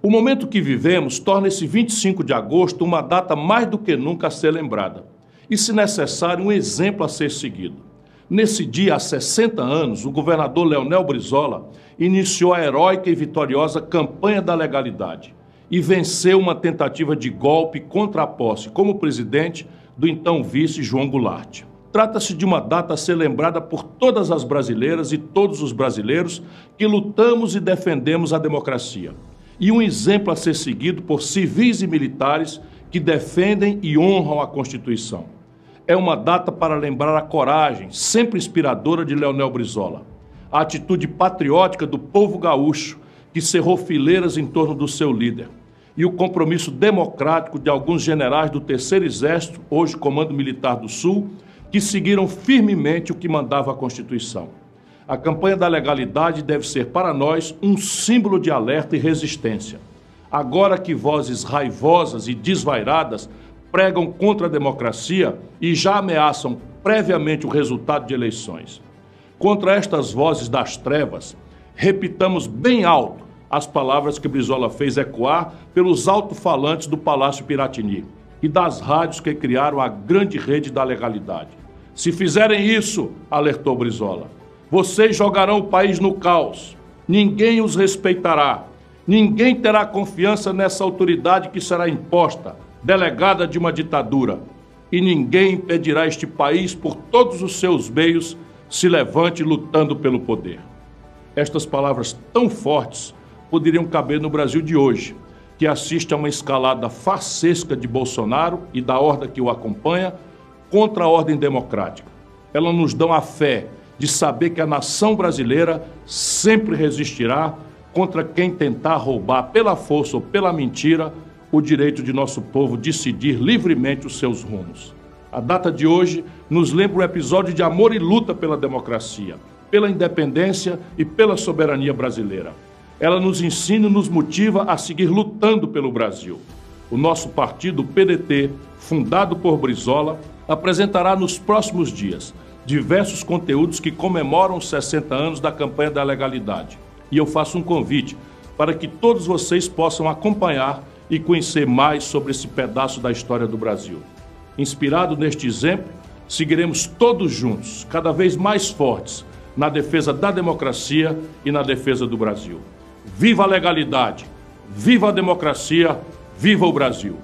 O momento que vivemos torna esse 25 de agosto uma data mais do que nunca a ser lembrada e, se necessário, um exemplo a ser seguido. Nesse dia, há 60 anos, o governador Leonel Brizola iniciou a heróica e vitoriosa campanha da legalidade e venceu uma tentativa de golpe contra a posse como presidente do então vice João Goulart. Trata-se de uma data a ser lembrada por todas as brasileiras e todos os brasileiros que lutamos e defendemos a democracia. E um exemplo a ser seguido por civis e militares que defendem e honram a Constituição. É uma data para lembrar a coragem, sempre inspiradora de Leonel Brizola, a atitude patriótica do povo gaúcho que cerrou fileiras em torno do seu líder, e o compromisso democrático de alguns generais do Terceiro Exército, hoje Comando Militar do Sul, que seguiram firmemente o que mandava a Constituição. A campanha da legalidade deve ser para nós um símbolo de alerta e resistência. Agora que vozes raivosas e desvairadas pregam contra a democracia e já ameaçam previamente o resultado de eleições. Contra estas vozes das trevas, repitamos bem alto as palavras que Brizola fez ecoar pelos alto-falantes do Palácio Piratini e das rádios que criaram a grande rede da legalidade. Se fizerem isso, alertou Brizola, vocês jogarão o país no caos. Ninguém os respeitará. Ninguém terá confiança nessa autoridade que será imposta, delegada de uma ditadura. E ninguém impedirá este país, por todos os seus meios, se levante lutando pelo poder. Estas palavras tão fortes poderiam caber no Brasil de hoje que assiste a uma escalada farsesca de Bolsonaro e da horda que o acompanha contra a ordem democrática. Elas nos dão a fé de saber que a nação brasileira sempre resistirá contra quem tentar roubar pela força ou pela mentira o direito de nosso povo decidir livremente os seus rumos. A data de hoje nos lembra um episódio de amor e luta pela democracia, pela independência e pela soberania brasileira ela nos ensina e nos motiva a seguir lutando pelo Brasil. O nosso partido, PDT, fundado por Brizola, apresentará nos próximos dias diversos conteúdos que comemoram os 60 anos da campanha da legalidade. E eu faço um convite para que todos vocês possam acompanhar e conhecer mais sobre esse pedaço da história do Brasil. Inspirado neste exemplo, seguiremos todos juntos, cada vez mais fortes, na defesa da democracia e na defesa do Brasil. Viva a legalidade, viva a democracia, viva o Brasil!